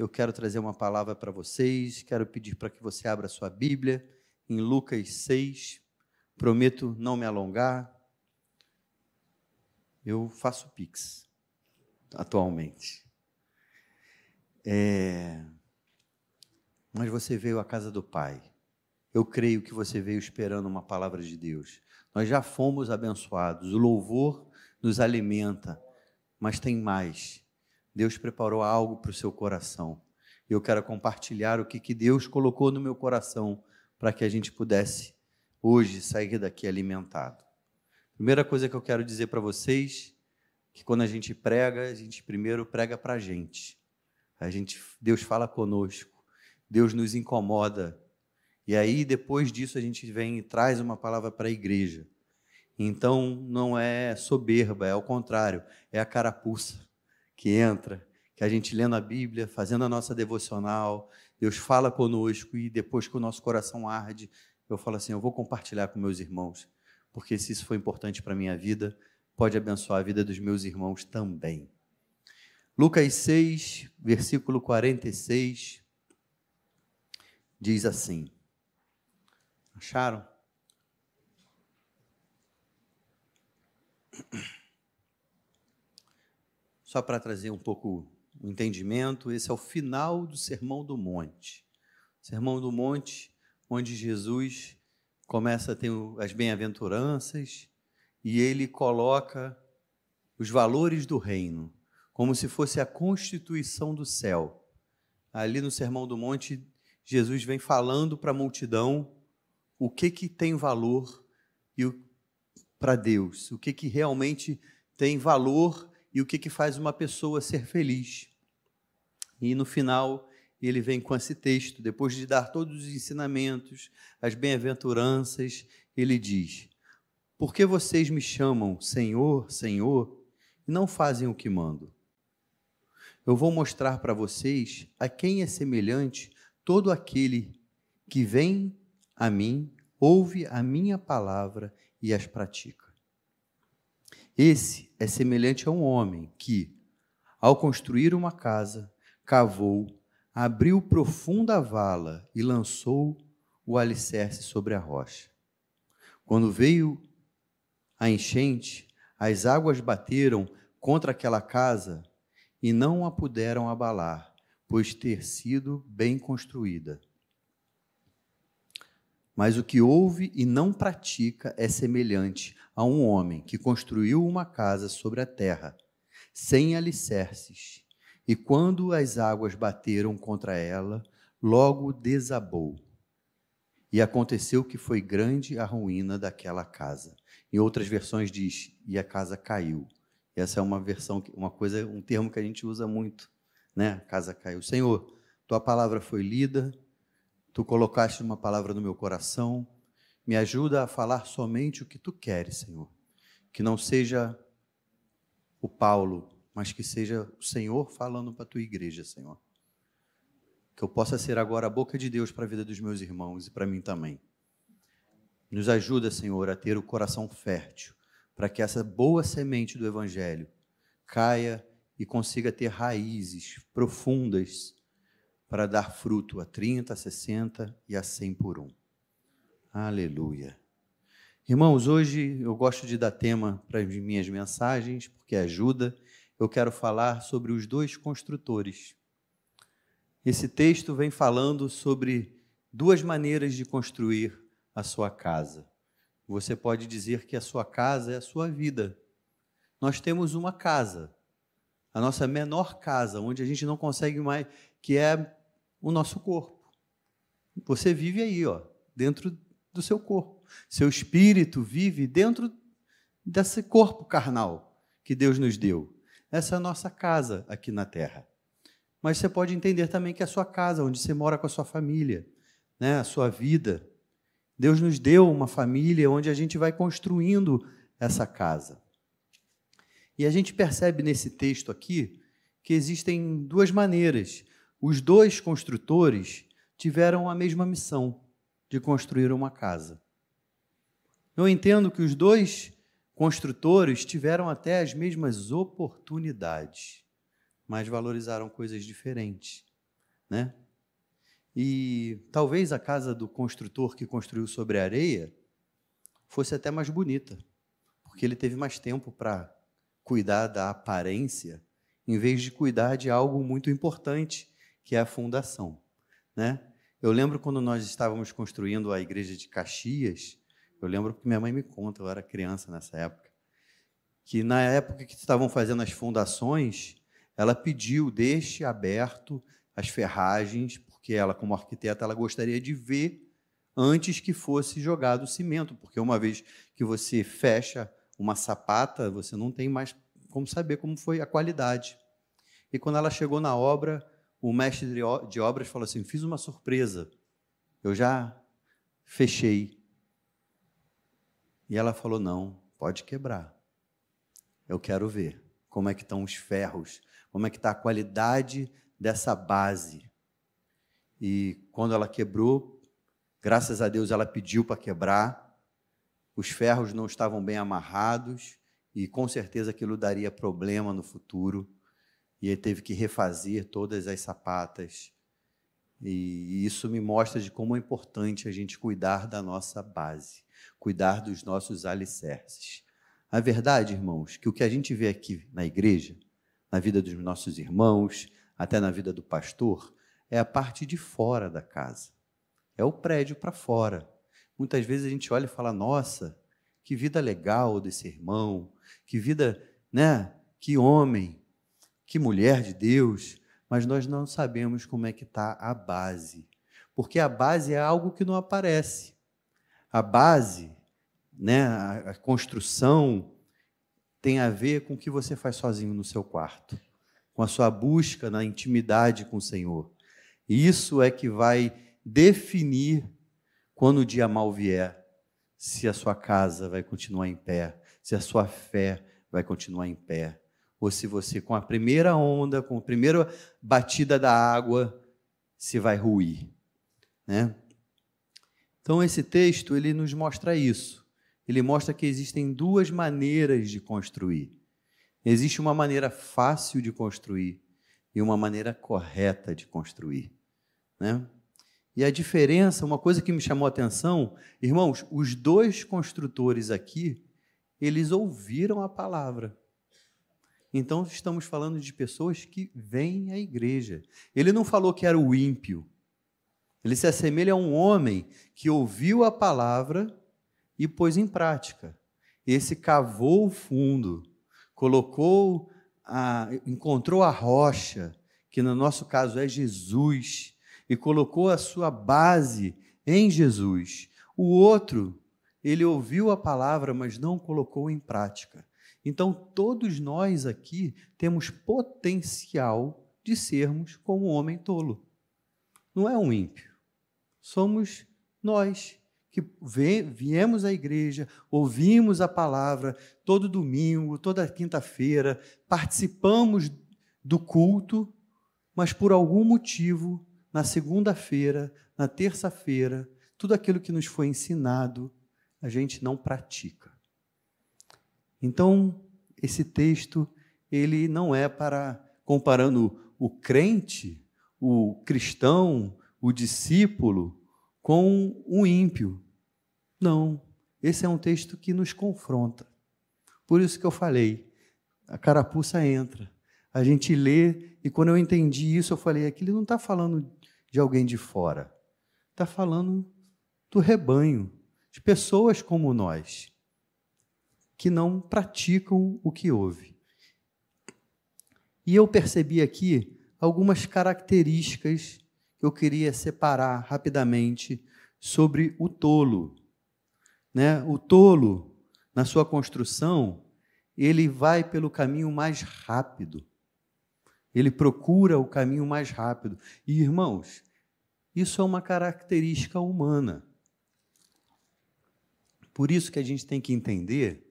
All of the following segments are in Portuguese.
eu quero trazer uma palavra para vocês. Quero pedir para que você abra sua Bíblia em Lucas 6. Prometo não me alongar. Eu faço Pix atualmente. É... Mas você veio à casa do Pai. Eu creio que você veio esperando uma palavra de Deus. Nós já fomos abençoados. O louvor nos alimenta, mas tem mais. Deus preparou algo para o seu coração. Eu quero compartilhar o que, que Deus colocou no meu coração para que a gente pudesse hoje sair daqui alimentado. Primeira coisa que eu quero dizer para vocês que quando a gente prega, a gente primeiro prega para a gente. A gente, Deus fala conosco, Deus nos incomoda. E aí depois disso a gente vem e traz uma palavra para a igreja. Então não é soberba, é ao contrário, é a carapuça que entra, que a gente lendo a Bíblia, fazendo a nossa devocional, Deus fala conosco e depois que o nosso coração arde, eu falo assim: eu vou compartilhar com meus irmãos, porque se isso foi importante para a minha vida, pode abençoar a vida dos meus irmãos também. Lucas 6, versículo 46, diz assim: Acharam? Só para trazer um pouco o entendimento, esse é o final do Sermão do Monte. Sermão do Monte, onde Jesus começa a ter as bem-aventuranças e ele coloca os valores do reino, como se fosse a constituição do céu. Ali no Sermão do Monte, Jesus vem falando para a multidão o que que tem valor e para Deus, o que que realmente tem valor e o que, que faz uma pessoa ser feliz. E no final, ele vem com esse texto, depois de dar todos os ensinamentos, as bem-aventuranças, ele diz: Por que vocês me chamam Senhor, Senhor, e não fazem o que mando? Eu vou mostrar para vocês a quem é semelhante todo aquele que vem a mim, ouve a minha palavra e as pratica. Esse é semelhante a um homem que, ao construir uma casa, cavou, abriu profunda vala e lançou o alicerce sobre a rocha. Quando veio a enchente, as águas bateram contra aquela casa e não a puderam abalar, pois ter sido bem construída. Mas o que ouve e não pratica é semelhante a um homem que construiu uma casa sobre a terra, sem alicerces, e quando as águas bateram contra ela, logo desabou. E aconteceu que foi grande a ruína daquela casa. Em outras versões diz: e a casa caiu. Essa é uma versão, uma coisa, um termo que a gente usa muito, né? A casa caiu. Senhor, tua palavra foi lida, Tu colocaste uma palavra no meu coração, me ajuda a falar somente o que tu queres, Senhor. Que não seja o Paulo, mas que seja o Senhor falando para a tua igreja, Senhor. Que eu possa ser agora a boca de Deus para a vida dos meus irmãos e para mim também. Nos ajuda, Senhor, a ter o coração fértil, para que essa boa semente do Evangelho caia e consiga ter raízes profundas para dar fruto a 30, a 60 e a 100 por um. Aleluia. Irmãos, hoje eu gosto de dar tema para as minhas mensagens, porque ajuda. Eu quero falar sobre os dois construtores. Esse texto vem falando sobre duas maneiras de construir a sua casa. Você pode dizer que a sua casa é a sua vida. Nós temos uma casa, a nossa menor casa, onde a gente não consegue mais, que é o nosso corpo. Você vive aí, ó, dentro do seu corpo. Seu espírito vive dentro desse corpo carnal que Deus nos deu. Essa é a nossa casa aqui na terra. Mas você pode entender também que é a sua casa, onde você mora com a sua família, né, a sua vida. Deus nos deu uma família onde a gente vai construindo essa casa. E a gente percebe nesse texto aqui que existem duas maneiras os dois construtores tiveram a mesma missão de construir uma casa. Eu entendo que os dois construtores tiveram até as mesmas oportunidades, mas valorizaram coisas diferentes. né? E talvez a casa do construtor que construiu sobre a areia fosse até mais bonita, porque ele teve mais tempo para cuidar da aparência, em vez de cuidar de algo muito importante, que é a fundação, né? Eu lembro quando nós estávamos construindo a igreja de Caxias, eu lembro que minha mãe me conta, eu era criança nessa época, que na época que estavam fazendo as fundações, ela pediu, deixe aberto as ferragens, porque ela, como arquiteta, ela gostaria de ver antes que fosse jogado o cimento, porque uma vez que você fecha uma sapata, você não tem mais como saber como foi a qualidade. E quando ela chegou na obra, o mestre de obras falou assim: Fiz uma surpresa, eu já fechei. E ela falou: Não, pode quebrar. Eu quero ver como é que estão os ferros, como é que está a qualidade dessa base. E quando ela quebrou, graças a Deus ela pediu para quebrar. Os ferros não estavam bem amarrados e com certeza aquilo daria problema no futuro e ele teve que refazer todas as sapatas. E isso me mostra de como é importante a gente cuidar da nossa base, cuidar dos nossos alicerces. A verdade, irmãos, que o que a gente vê aqui na igreja, na vida dos nossos irmãos, até na vida do pastor, é a parte de fora da casa. É o prédio para fora. Muitas vezes a gente olha e fala: "Nossa, que vida legal desse irmão, que vida, né? Que homem, que mulher de Deus, mas nós não sabemos como é que está a base. Porque a base é algo que não aparece. A base, né, a construção, tem a ver com o que você faz sozinho no seu quarto, com a sua busca na intimidade com o Senhor. E isso é que vai definir quando o dia mal vier, se a sua casa vai continuar em pé, se a sua fé vai continuar em pé ou se você, com a primeira onda, com a primeira batida da água, se vai ruir. Né? Então, esse texto ele nos mostra isso. Ele mostra que existem duas maneiras de construir. Existe uma maneira fácil de construir e uma maneira correta de construir. Né? E a diferença, uma coisa que me chamou a atenção, irmãos, os dois construtores aqui, eles ouviram a palavra. Então, estamos falando de pessoas que vêm à igreja. Ele não falou que era o ímpio. Ele se assemelha a um homem que ouviu a palavra e pôs em prática. Esse cavou o fundo, colocou, a, encontrou a rocha, que no nosso caso é Jesus, e colocou a sua base em Jesus. O outro, ele ouviu a palavra, mas não colocou em prática. Então, todos nós aqui temos potencial de sermos como um homem tolo. Não é um ímpio. Somos nós que viemos à igreja, ouvimos a palavra todo domingo, toda quinta-feira, participamos do culto, mas por algum motivo, na segunda-feira, na terça-feira, tudo aquilo que nos foi ensinado, a gente não pratica. Então, esse texto, ele não é para comparando o crente, o cristão, o discípulo com o ímpio. Não, esse é um texto que nos confronta. Por isso que eu falei, a carapuça entra. A gente lê, e quando eu entendi isso, eu falei: aquilo não está falando de alguém de fora, está falando do rebanho, de pessoas como nós que não praticam o que ouve. E eu percebi aqui algumas características que eu queria separar rapidamente sobre o tolo. Né? O tolo, na sua construção, ele vai pelo caminho mais rápido. Ele procura o caminho mais rápido. E, irmãos, isso é uma característica humana. Por isso que a gente tem que entender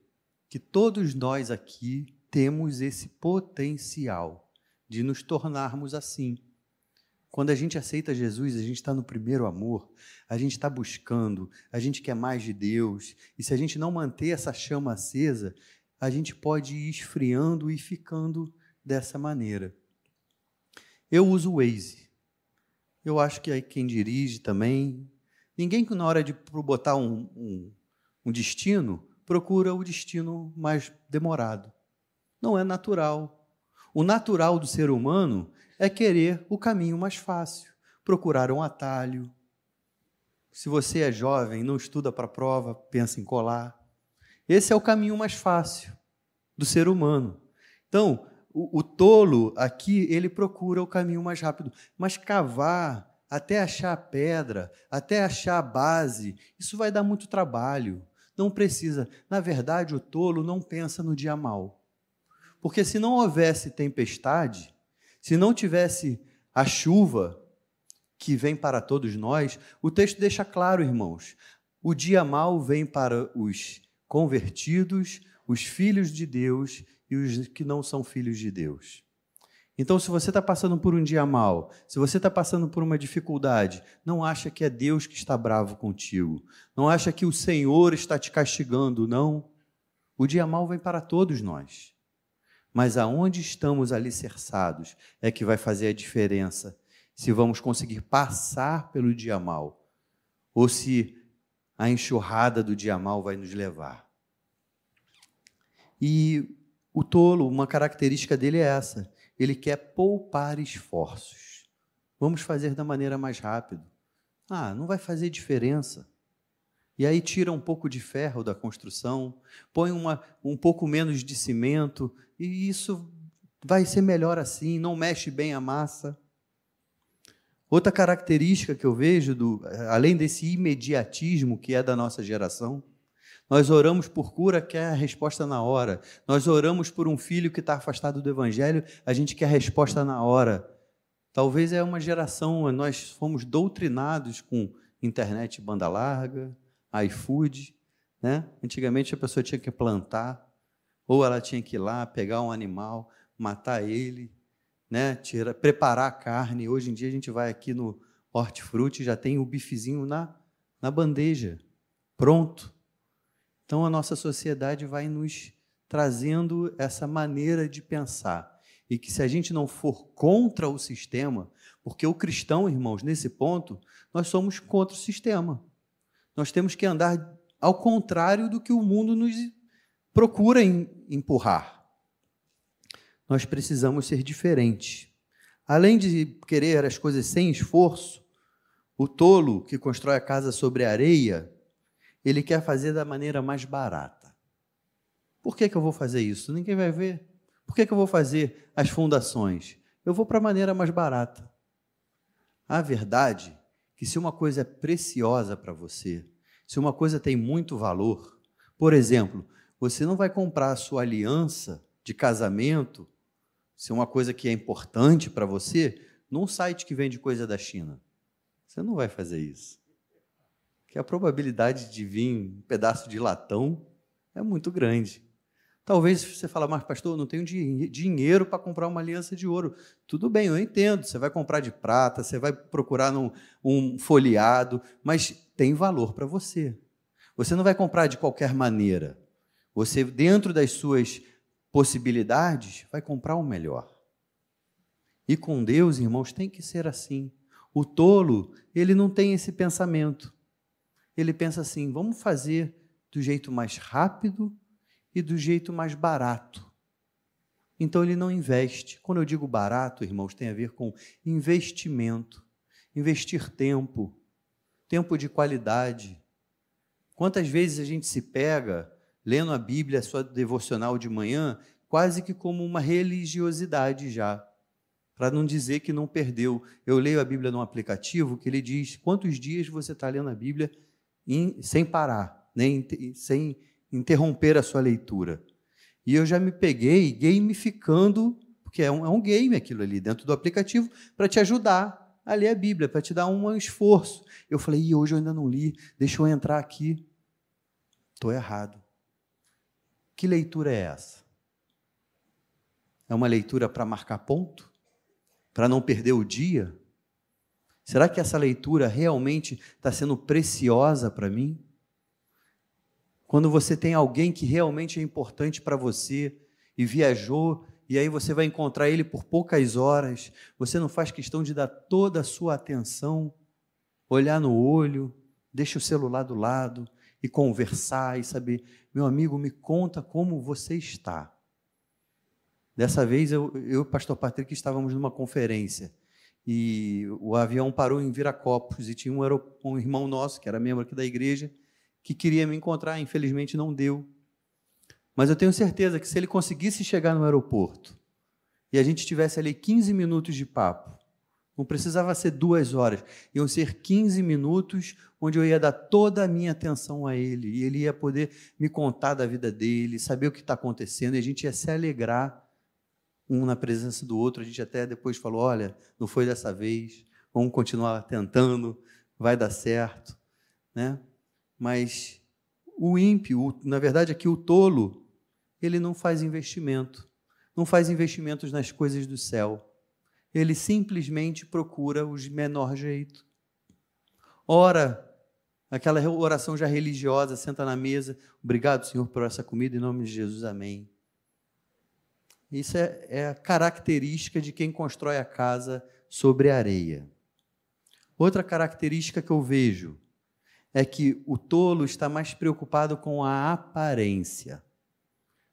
que todos nós aqui temos esse potencial de nos tornarmos assim. Quando a gente aceita Jesus, a gente está no primeiro amor, a gente está buscando, a gente quer mais de Deus, e se a gente não manter essa chama acesa, a gente pode ir esfriando e ficando dessa maneira. Eu uso o Waze. eu acho que aí quem dirige também. Ninguém que na hora de botar um, um, um destino procura o destino mais demorado. Não é natural. O natural do ser humano é querer o caminho mais fácil, procurar um atalho. Se você é jovem, não estuda para a prova, pensa em colar. Esse é o caminho mais fácil do ser humano. Então, o, o tolo aqui, ele procura o caminho mais rápido. Mas cavar até achar a pedra, até achar a base, isso vai dar muito trabalho. Não precisa. Na verdade, o tolo não pensa no dia mal. Porque se não houvesse tempestade, se não tivesse a chuva que vem para todos nós, o texto deixa claro, irmãos, o dia mal vem para os convertidos, os filhos de Deus e os que não são filhos de Deus. Então, se você está passando por um dia mal, se você está passando por uma dificuldade, não acha que é Deus que está bravo contigo, não acha que o Senhor está te castigando, não. O dia mal vem para todos nós. Mas aonde estamos alicerçados é que vai fazer a diferença se vamos conseguir passar pelo dia mal ou se a enxurrada do dia mal vai nos levar. E o tolo, uma característica dele é essa: ele quer poupar esforços. Vamos fazer da maneira mais rápida. Ah, não vai fazer diferença. E aí tira um pouco de ferro da construção, põe uma, um pouco menos de cimento, e isso vai ser melhor assim, não mexe bem a massa. Outra característica que eu vejo, do, além desse imediatismo que é da nossa geração, nós oramos por cura, quer a resposta na hora. Nós oramos por um filho que está afastado do Evangelho, a gente quer a resposta na hora. Talvez é uma geração, nós fomos doutrinados com internet banda larga, iFood. Né? Antigamente a pessoa tinha que plantar, ou ela tinha que ir lá pegar um animal, matar ele, né? Tira, preparar a carne. Hoje em dia a gente vai aqui no hortifruti, já tem o bifezinho na, na bandeja, pronto. Então a nossa sociedade vai nos trazendo essa maneira de pensar. E que se a gente não for contra o sistema, porque o cristão, irmãos, nesse ponto, nós somos contra o sistema. Nós temos que andar ao contrário do que o mundo nos procura empurrar. Nós precisamos ser diferentes. Além de querer as coisas sem esforço, o tolo que constrói a casa sobre areia ele quer fazer da maneira mais barata. Por que, que eu vou fazer isso? Ninguém vai ver. Por que, que eu vou fazer as fundações? Eu vou para a maneira mais barata. A verdade é que se uma coisa é preciosa para você, se uma coisa tem muito valor, por exemplo, você não vai comprar a sua aliança de casamento, se é uma coisa que é importante para você, num site que vende coisa da China. Você não vai fazer isso que a probabilidade de vir um pedaço de latão é muito grande. Talvez você fale, mas pastor, eu não tenho dinheiro para comprar uma aliança de ouro. Tudo bem, eu entendo. Você vai comprar de prata, você vai procurar num, um folheado, mas tem valor para você. Você não vai comprar de qualquer maneira. Você, dentro das suas possibilidades, vai comprar o melhor. E com Deus, irmãos, tem que ser assim. O tolo, ele não tem esse pensamento ele pensa assim: vamos fazer do jeito mais rápido e do jeito mais barato. Então ele não investe. Quando eu digo barato, irmãos, tem a ver com investimento, investir tempo, tempo de qualidade. Quantas vezes a gente se pega lendo a Bíblia, a sua devocional de manhã, quase que como uma religiosidade já, para não dizer que não perdeu. Eu leio a Bíblia num aplicativo que ele diz quantos dias você está lendo a Bíblia in, sem parar, nem sem interromper a sua leitura. E eu já me peguei gamificando, porque é um, é um game aquilo ali dentro do aplicativo, para te ajudar a ler a Bíblia, para te dar um esforço. Eu falei, e hoje eu ainda não li, deixa eu entrar aqui. Estou errado. Que leitura é essa? É uma leitura para marcar ponto? Para não perder o dia? Será que essa leitura realmente está sendo preciosa para mim? Quando você tem alguém que realmente é importante para você e viajou e aí você vai encontrar ele por poucas horas, você não faz questão de dar toda a sua atenção, olhar no olho, deixa o celular do lado e conversar e saber, meu amigo, me conta como você está. Dessa vez eu, eu e o pastor Patrick estávamos numa conferência e o avião parou em Viracopos e tinha um, um irmão nosso, que era membro aqui da igreja, que queria me encontrar, infelizmente não deu. Mas eu tenho certeza que se ele conseguisse chegar no aeroporto e a gente tivesse ali 15 minutos de papo, não precisava ser duas horas, iam ser 15 minutos onde eu ia dar toda a minha atenção a ele e ele ia poder me contar da vida dele, saber o que está acontecendo e a gente ia se alegrar um na presença do outro. A gente até depois falou: olha, não foi dessa vez, vamos continuar tentando, vai dar certo. Né? Mas o ímpio, na verdade, aqui o tolo, ele não faz investimento, não faz investimentos nas coisas do céu. Ele simplesmente procura os menor jeito. Ora, aquela oração já religiosa, senta na mesa, obrigado, Senhor, por essa comida, em nome de Jesus, amém. Isso é, é a característica de quem constrói a casa sobre areia. Outra característica que eu vejo é que o tolo está mais preocupado com a aparência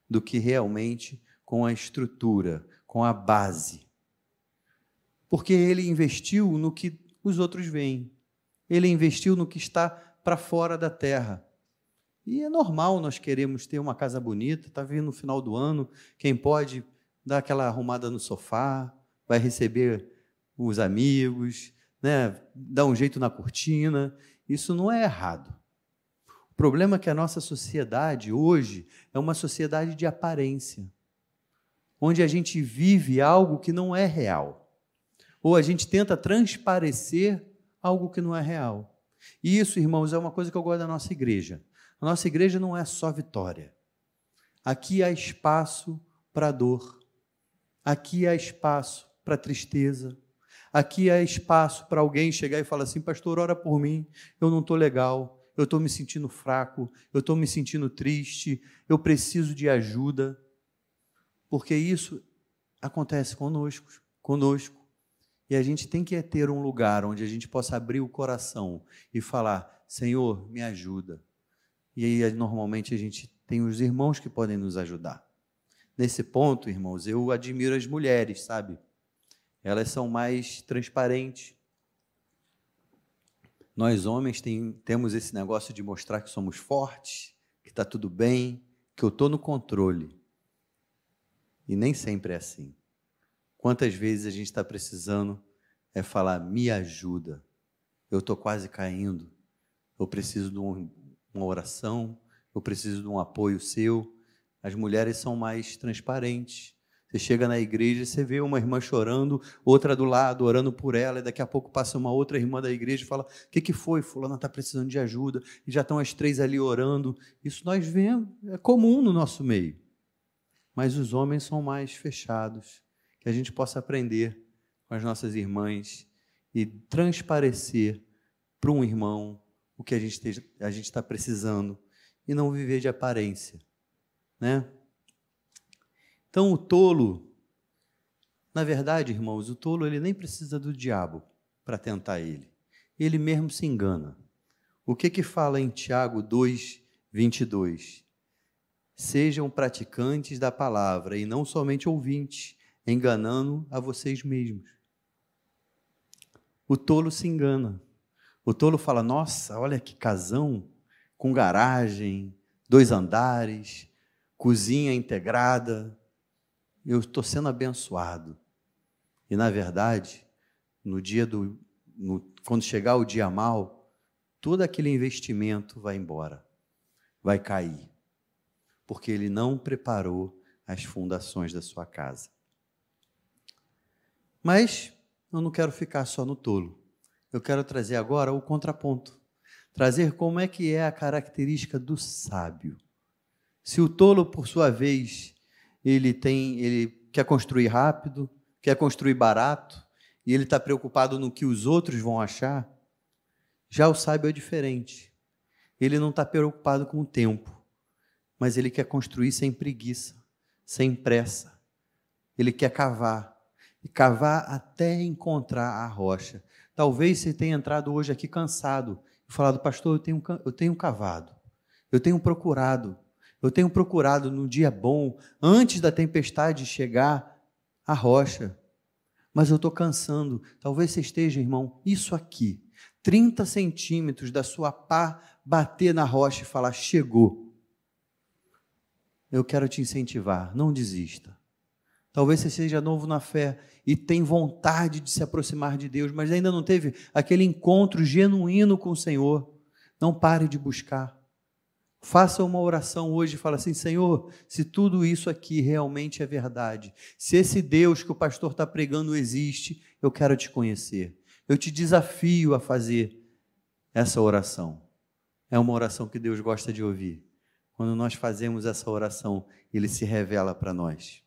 do que realmente com a estrutura, com a base. Porque ele investiu no que os outros veem. Ele investiu no que está para fora da terra. E é normal nós queremos ter uma casa bonita, está vindo no final do ano, quem pode dar aquela arrumada no sofá, vai receber os amigos, né, dar um jeito na cortina. Isso não é errado. O problema é que a nossa sociedade hoje é uma sociedade de aparência, onde a gente vive algo que não é real, ou a gente tenta transparecer algo que não é real. E isso, irmãos, é uma coisa que eu gosto da nossa igreja. A nossa igreja não é só vitória. Aqui há espaço para dor. Aqui há espaço para tristeza. Aqui há espaço para alguém chegar e falar assim: Pastor, ora por mim, eu não estou legal, eu estou me sentindo fraco, eu estou me sentindo triste, eu preciso de ajuda. Porque isso acontece conosco, conosco. E a gente tem que ter um lugar onde a gente possa abrir o coração e falar: Senhor, me ajuda. E aí, normalmente, a gente tem os irmãos que podem nos ajudar. Nesse ponto, irmãos, eu admiro as mulheres, sabe? Elas são mais transparentes. Nós, homens, tem, temos esse negócio de mostrar que somos fortes, que está tudo bem, que eu estou no controle. E nem sempre é assim. Quantas vezes a gente está precisando é falar, me ajuda, eu estou quase caindo, eu preciso de um, uma oração, eu preciso de um apoio seu. As mulheres são mais transparentes. Você chega na igreja, você vê uma irmã chorando, outra do lado, orando por ela, e daqui a pouco passa uma outra irmã da igreja e fala: O que, que foi? Fulana está precisando de ajuda, e já estão as três ali orando. Isso nós vemos, é comum no nosso meio. Mas os homens são mais fechados. Que a gente possa aprender com as nossas irmãs e transparecer para um irmão o que a gente está precisando e não viver de aparência, né? Então o tolo, na verdade, irmãos, o tolo ele nem precisa do diabo para tentar ele. Ele mesmo se engana. O que que fala em Tiago 2, 22? Sejam praticantes da palavra e não somente ouvintes, enganando a vocês mesmos. O tolo se engana. O tolo fala: Nossa, olha que casão, com garagem, dois andares, cozinha integrada. Eu estou sendo abençoado. E na verdade, no dia do, no, quando chegar o dia mal, todo aquele investimento vai embora, vai cair, porque ele não preparou as fundações da sua casa. Mas eu não quero ficar só no tolo eu quero trazer agora o contraponto. Trazer como é que é a característica do sábio. Se o tolo, por sua vez, ele tem, ele quer construir rápido, quer construir barato, e ele está preocupado no que os outros vão achar, já o sábio é diferente. Ele não está preocupado com o tempo, mas ele quer construir sem preguiça, sem pressa, ele quer cavar, e cavar até encontrar a rocha. Talvez você tenha entrado hoje aqui cansado e falado, pastor, eu tenho, eu tenho cavado, eu tenho procurado, eu tenho procurado no dia bom, antes da tempestade chegar, a rocha. Mas eu estou cansando. Talvez você esteja, irmão, isso aqui, 30 centímetros da sua pá bater na rocha e falar: chegou. Eu quero te incentivar, não desista. Talvez você seja novo na fé e tem vontade de se aproximar de Deus, mas ainda não teve aquele encontro genuíno com o Senhor. Não pare de buscar. Faça uma oração hoje e fala assim: Senhor, se tudo isso aqui realmente é verdade, se esse Deus que o pastor está pregando existe, eu quero te conhecer. Eu te desafio a fazer essa oração. É uma oração que Deus gosta de ouvir. Quando nós fazemos essa oração, ele se revela para nós.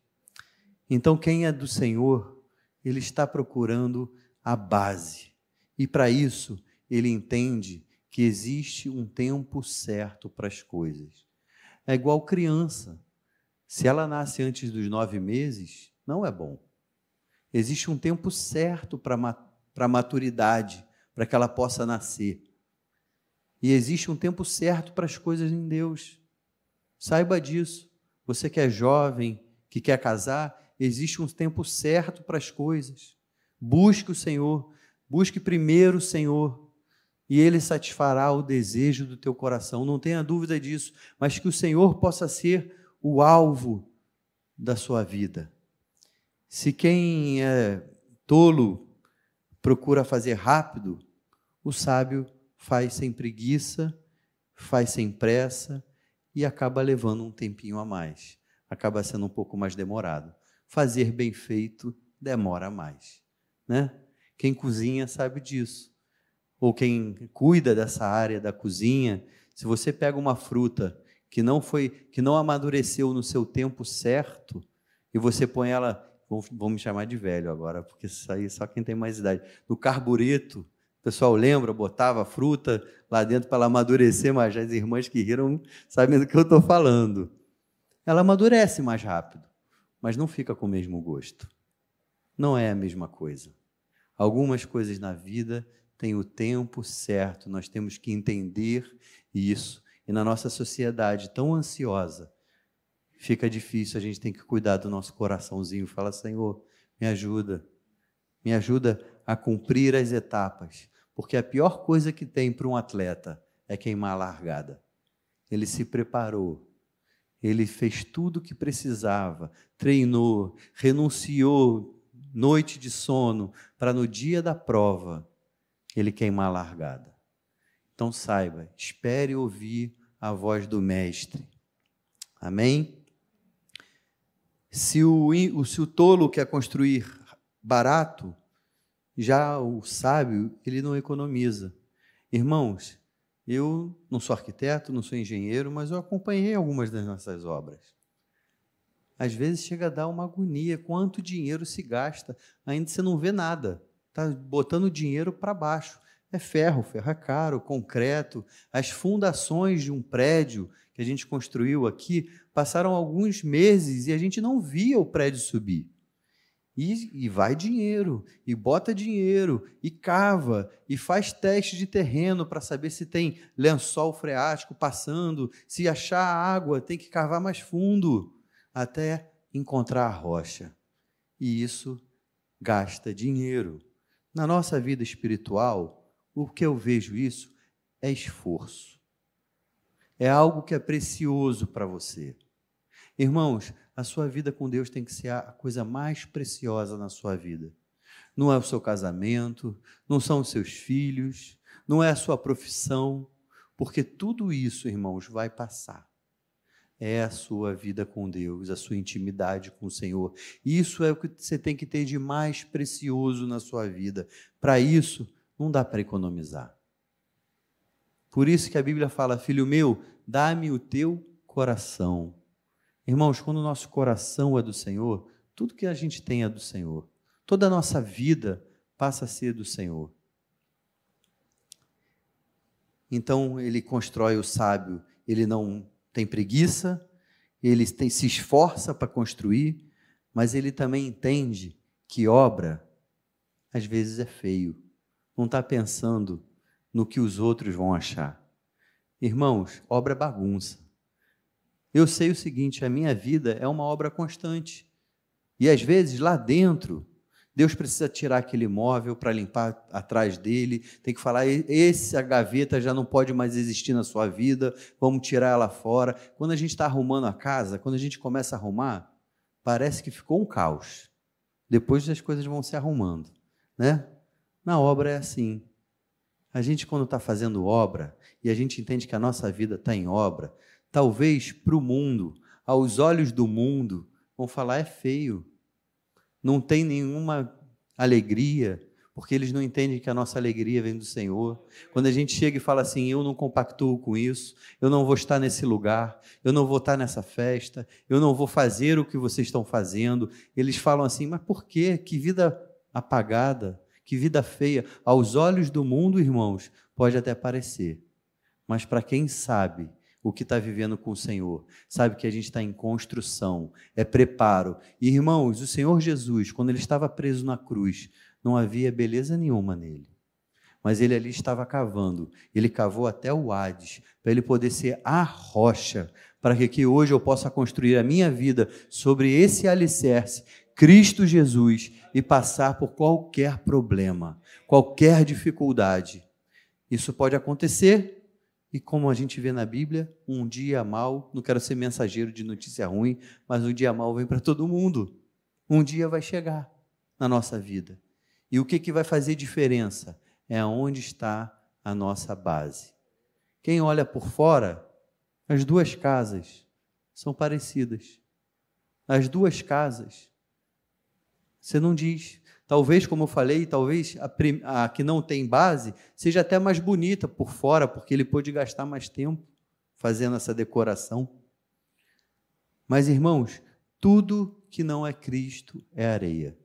Então, quem é do Senhor, ele está procurando a base. E para isso, ele entende que existe um tempo certo para as coisas. É igual criança. Se ela nasce antes dos nove meses, não é bom. Existe um tempo certo para a maturidade, para que ela possa nascer. E existe um tempo certo para as coisas em Deus. Saiba disso. Você que é jovem, que quer casar, existe um tempo certo para as coisas. Busque o Senhor. Busque primeiro o Senhor e Ele satisfará o desejo do teu coração. Não tenha dúvida disso, mas que o Senhor possa ser o alvo da sua vida. Se quem é tolo procura fazer rápido, o sábio faz sem preguiça, faz sem pressa e acaba levando um tempinho a mais. Acaba sendo um pouco mais demorado. Fazer bem feito demora mais, né? Quem cozinha sabe disso ou quem cuida dessa área da cozinha, se você pega uma fruta que não foi, que não amadureceu no seu tempo certo, e você põe ela, vamos me chamar de velho agora, porque isso aí só quem tem mais idade, no carbureto, o pessoal lembra, botava fruta lá dentro para ela amadurecer, mas as irmãs que riram sabem do que eu estou falando. Ela amadurece mais rápido, mas não fica com o mesmo gosto. Não é a mesma coisa. Algumas coisas na vida tem o tempo certo, nós temos que entender isso. E na nossa sociedade tão ansiosa, fica difícil, a gente tem que cuidar do nosso coraçãozinho. Fala, Senhor, me ajuda, me ajuda a cumprir as etapas, porque a pior coisa que tem para um atleta é queimar a largada. Ele se preparou, ele fez tudo o que precisava, treinou, renunciou noite de sono para no dia da prova ele queimar a largada. Então saiba, espere ouvir a voz do Mestre. Amém? Se o, se o tolo quer construir barato, já o sábio, ele não economiza. Irmãos, eu não sou arquiteto, não sou engenheiro, mas eu acompanhei algumas das nossas obras. Às vezes chega a dar uma agonia, quanto dinheiro se gasta, ainda você não vê nada está botando dinheiro para baixo. É ferro, ferro é caro, concreto. As fundações de um prédio que a gente construiu aqui passaram alguns meses e a gente não via o prédio subir. E, e, vai dinheiro, e bota dinheiro, e cava, e faz teste de terreno para saber se tem lençol freático passando, se achar água, tem que cavar mais fundo, até encontrar a rocha. E isso gasta dinheiro. Na nossa vida espiritual, o que eu vejo isso é esforço. É algo que é precioso para você. Irmãos, a sua vida com Deus tem que ser a coisa mais preciosa na sua vida. Não é o seu casamento, não são os seus filhos, não é a sua profissão, porque tudo isso, irmãos, vai passar é a sua vida com Deus, a sua intimidade com o Senhor. Isso é o que você tem que ter de mais precioso na sua vida. Para isso, não dá para economizar. Por isso que a Bíblia fala, filho meu, dá-me o teu coração. Irmãos, quando o nosso coração é do Senhor, tudo que a gente tem é do Senhor. Toda a nossa vida passa a ser do Senhor. Então ele constrói o sábio, ele não tem preguiça, ele tem, se esforça para construir, mas ele também entende que obra às vezes é feio. Não está pensando no que os outros vão achar. Irmãos, obra é bagunça. Eu sei o seguinte: a minha vida é uma obra constante. E às vezes lá dentro, Deus precisa tirar aquele móvel para limpar atrás dele, tem que falar: essa gaveta já não pode mais existir na sua vida, vamos tirar ela fora. Quando a gente está arrumando a casa, quando a gente começa a arrumar, parece que ficou um caos. Depois as coisas vão se arrumando, né? Na obra é assim. A gente, quando está fazendo obra, e a gente entende que a nossa vida está em obra, talvez para o mundo, aos olhos do mundo, vão falar: é feio, não tem nenhuma alegria, porque eles não entendem que a nossa alegria vem do Senhor. Quando a gente chega e fala assim: eu não compactuo com isso, eu não vou estar nesse lugar, eu não vou estar nessa festa, eu não vou fazer o que vocês estão fazendo, eles falam assim: mas por quê? Que vida apagada, que vida feia. Aos olhos do mundo, irmãos, pode até parecer, mas para quem sabe o que está vivendo com o Senhor, sabe que a gente está em construção, é preparo. E, irmãos, o Senhor Jesus, quando ele estava preso na cruz, não havia beleza nenhuma nele. Mas ele ali estava cavando, ele cavou até o Hades, para ele poder ser a rocha, para que, que hoje eu possa construir a minha vida sobre esse alicerce, Cristo Jesus, e passar por qualquer problema, qualquer dificuldade. Isso pode acontecer e como a gente vê na Bíblia, um dia mal, não quero ser mensageiro de notícia ruim, mas um dia mal vem para todo mundo. Um dia vai chegar na nossa vida. E o que, que vai fazer diferença? É onde está a nossa base. Quem olha por fora, as duas casas são parecidas. As duas casas, você não diz, Talvez, como eu falei, talvez a, a, que não tem base seja até mais bonita por fora, porque ele pôde gastar mais tempo fazendo essa decoração. Mas, irmãos, tudo que não é Cristo é areia.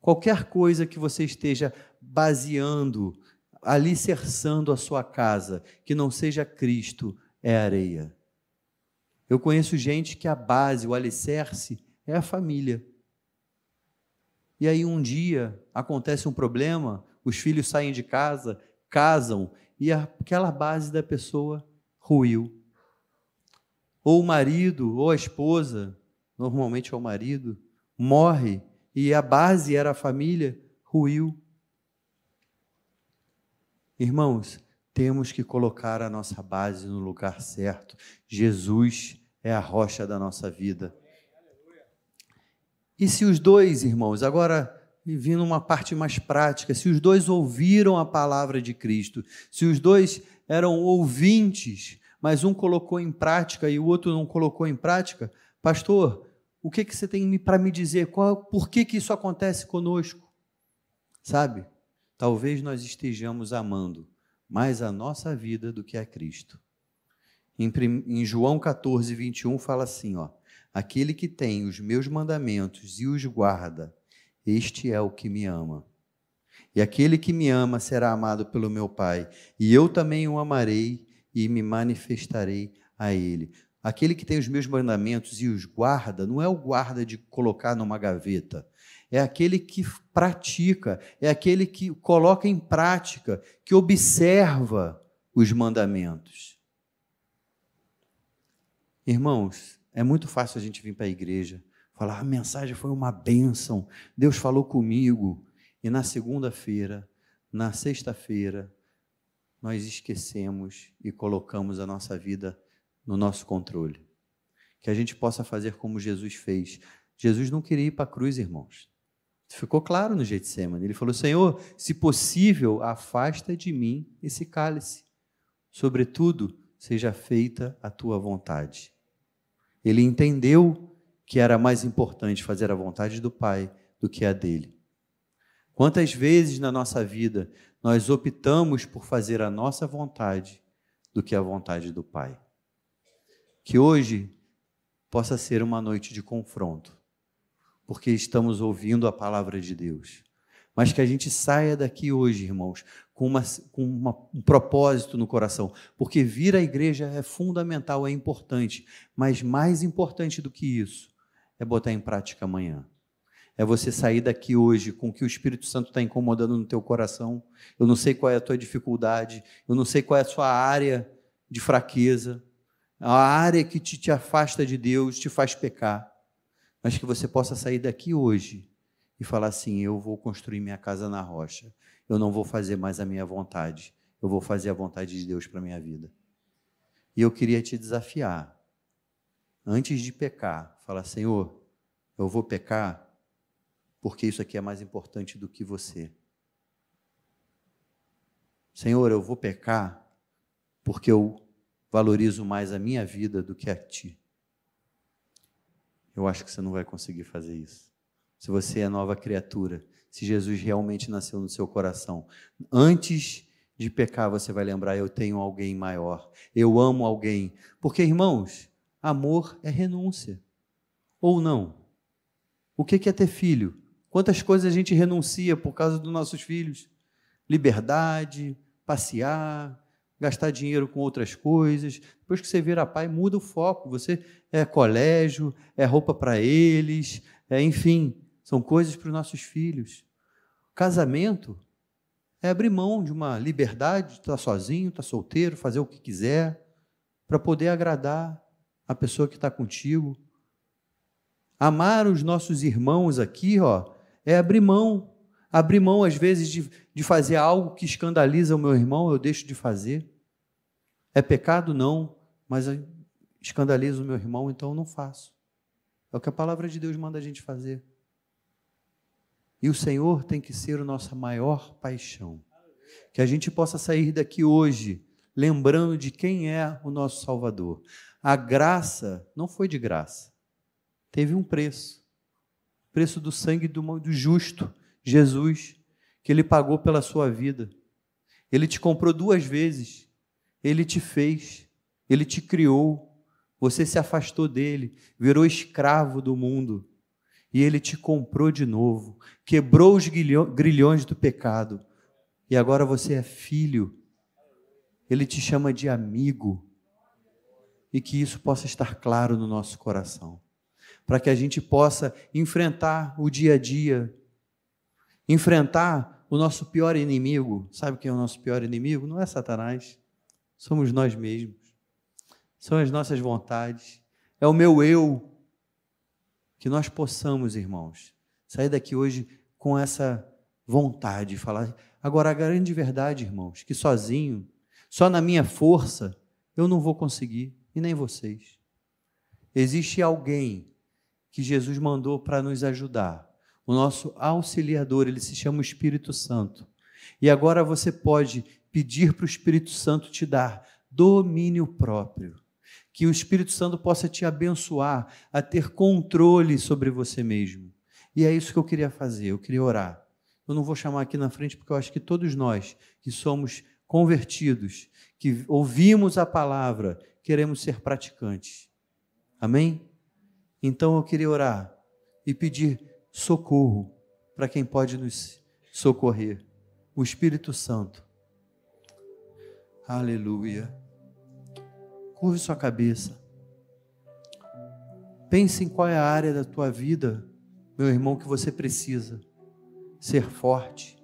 Qualquer coisa que você esteja baseando, alicerçando a sua casa, que não seja Cristo, é areia. Eu conheço gente que a base, o alicerce, é a família. E aí um dia acontece um problema, os filhos saem de casa, casam e aquela base da pessoa ruiu. Ou o marido ou a esposa, normalmente é o marido, morre e a base era a família, ruiu. Irmãos, temos que colocar a nossa base no lugar certo. Jesus é a rocha da nossa vida. E se os dois, irmãos, agora vindo uma parte mais prática, se os dois ouviram a palavra de Cristo, se os dois eram ouvintes, mas um colocou em prática e o outro não colocou em prática, pastor, o que, que você tem para me dizer? Qual, por que, que isso acontece conosco? Sabe? Talvez nós estejamos amando mais a nossa vida do que a Cristo. Em, em João 14, 21 fala assim, ó. Aquele que tem os meus mandamentos e os guarda, este é o que me ama. E aquele que me ama será amado pelo meu Pai, e eu também o amarei e me manifestarei a ele. Aquele que tem os meus mandamentos e os guarda, não é o guarda de colocar numa gaveta, é aquele que pratica, é aquele que coloca em prática, que observa os mandamentos. Irmãos, é muito fácil a gente vir para a igreja, falar: a mensagem foi uma bênção, Deus falou comigo. E na segunda-feira, na sexta-feira, nós esquecemos e colocamos a nossa vida no nosso controle. Que a gente possa fazer como Jesus fez. Jesus não queria ir para a cruz, irmãos. Ficou claro no Getsemane. Ele falou: Senhor, se possível, afasta de mim esse cálice. Sobretudo, seja feita a tua vontade. Ele entendeu que era mais importante fazer a vontade do Pai do que a dele. Quantas vezes na nossa vida nós optamos por fazer a nossa vontade do que a vontade do Pai? Que hoje possa ser uma noite de confronto, porque estamos ouvindo a palavra de Deus. Mas que a gente saia daqui hoje, irmãos, com, uma, com uma, um propósito no coração, porque vir à igreja é fundamental, é importante, mas mais importante do que isso é botar em prática amanhã. É você sair daqui hoje com o que o Espírito Santo está incomodando no teu coração. Eu não sei qual é a tua dificuldade, eu não sei qual é a sua área de fraqueza, a área que te, te afasta de Deus, te faz pecar. Mas que você possa sair daqui hoje e falar assim: eu vou construir minha casa na rocha. Eu não vou fazer mais a minha vontade. Eu vou fazer a vontade de Deus para a minha vida. E eu queria te desafiar, antes de pecar, falar: Senhor, eu vou pecar porque isso aqui é mais importante do que você. Senhor, eu vou pecar porque eu valorizo mais a minha vida do que a ti. Eu acho que você não vai conseguir fazer isso. Se você é nova criatura, se Jesus realmente nasceu no seu coração, antes de pecar, você vai lembrar: eu tenho alguém maior, eu amo alguém. Porque, irmãos, amor é renúncia. Ou não? O que é ter filho? Quantas coisas a gente renuncia por causa dos nossos filhos? Liberdade, passear, gastar dinheiro com outras coisas. Depois que você vira pai, muda o foco. Você é colégio, é roupa para eles, é, enfim, são coisas para os nossos filhos. Casamento é abrir mão de uma liberdade, estar tá sozinho, estar tá solteiro, fazer o que quiser, para poder agradar a pessoa que está contigo. Amar os nossos irmãos aqui, ó, é abrir mão. Abrir mão, às vezes, de, de fazer algo que escandaliza o meu irmão, eu deixo de fazer. É pecado? Não, mas escandaliza o meu irmão, então eu não faço. É o que a palavra de Deus manda a gente fazer. E o Senhor tem que ser a nossa maior paixão. Que a gente possa sair daqui hoje lembrando de quem é o nosso Salvador. A graça não foi de graça, teve um preço. Preço do sangue do, do justo, Jesus, que ele pagou pela sua vida. Ele te comprou duas vezes, ele te fez, ele te criou, você se afastou dele, virou escravo do mundo, e ele te comprou de novo, quebrou os grilhões do pecado, e agora você é filho, ele te chama de amigo, e que isso possa estar claro no nosso coração para que a gente possa enfrentar o dia a dia, enfrentar o nosso pior inimigo. Sabe quem é o nosso pior inimigo? Não é Satanás, somos nós mesmos. São as nossas vontades, é o meu eu. Que nós possamos, irmãos, sair daqui hoje com essa vontade de falar. Agora, a grande verdade, irmãos, que sozinho, só na minha força, eu não vou conseguir, e nem vocês. Existe alguém que Jesus mandou para nos ajudar. O nosso auxiliador, ele se chama Espírito Santo. E agora você pode pedir para o Espírito Santo te dar domínio próprio. Que o Espírito Santo possa te abençoar a ter controle sobre você mesmo. E é isso que eu queria fazer, eu queria orar. Eu não vou chamar aqui na frente porque eu acho que todos nós que somos convertidos, que ouvimos a palavra, queremos ser praticantes. Amém? Então eu queria orar e pedir socorro para quem pode nos socorrer. O Espírito Santo. Aleluia. Curve sua cabeça. Pense em qual é a área da tua vida, meu irmão, que você precisa ser forte.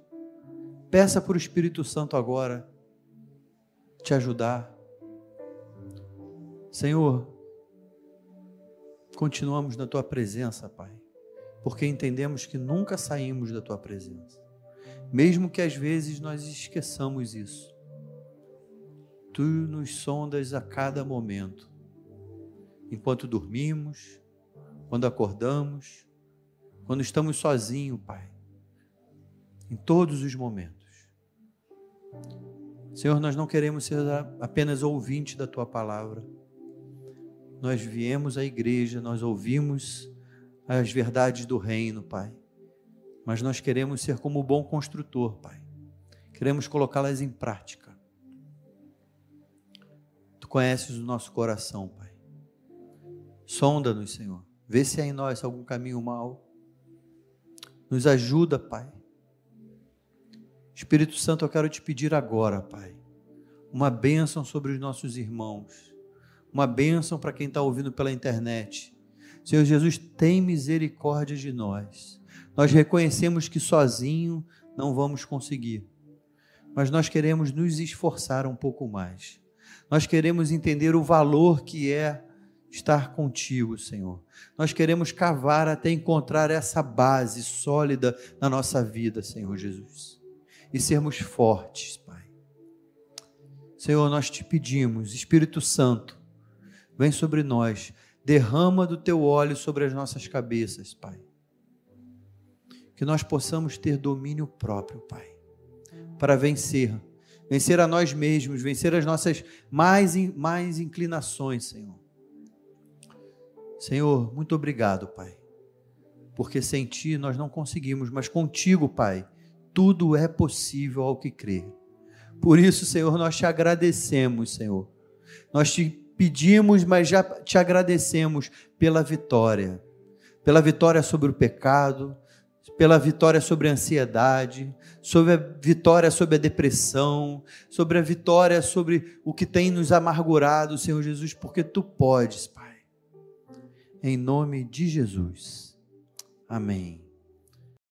Peça para o Espírito Santo agora te ajudar. Senhor, continuamos na tua presença, Pai, porque entendemos que nunca saímos da tua presença, mesmo que às vezes nós esqueçamos isso. Tu nos sondas a cada momento, enquanto dormimos, quando acordamos, quando estamos sozinhos, Pai, em todos os momentos. Senhor, nós não queremos ser apenas ouvintes da tua palavra nós viemos à igreja, nós ouvimos as verdades do reino, Pai. Mas nós queremos ser como o bom construtor, Pai. Queremos colocá-las em prática. Conheces o nosso coração, Pai. Sonda-nos, Senhor. Vê se há em nós algum caminho mau. Nos ajuda, Pai. Espírito Santo, eu quero te pedir agora, Pai, uma bênção sobre os nossos irmãos uma bênção para quem está ouvindo pela internet. Senhor Jesus, tem misericórdia de nós. Nós reconhecemos que sozinho não vamos conseguir, mas nós queremos nos esforçar um pouco mais. Nós queremos entender o valor que é estar contigo, Senhor. Nós queremos cavar até encontrar essa base sólida na nossa vida, Senhor Jesus, e sermos fortes, Pai. Senhor, nós te pedimos, Espírito Santo, vem sobre nós, derrama do teu óleo sobre as nossas cabeças, Pai. Que nós possamos ter domínio próprio, Pai, para vencer, vencer a nós mesmos, vencer as nossas mais, mais inclinações, Senhor Senhor, muito obrigado, Pai, porque sem Ti nós não conseguimos, mas contigo, Pai, tudo é possível ao que crê. Por isso, Senhor, nós te agradecemos, Senhor. Nós te pedimos, mas já te agradecemos pela vitória, pela vitória sobre o pecado, pela vitória sobre a ansiedade, sobre a vitória sobre a depressão, sobre a vitória sobre o que tem nos amargurado, Senhor Jesus, porque tu podes, Pai em nome de Jesus. Amém.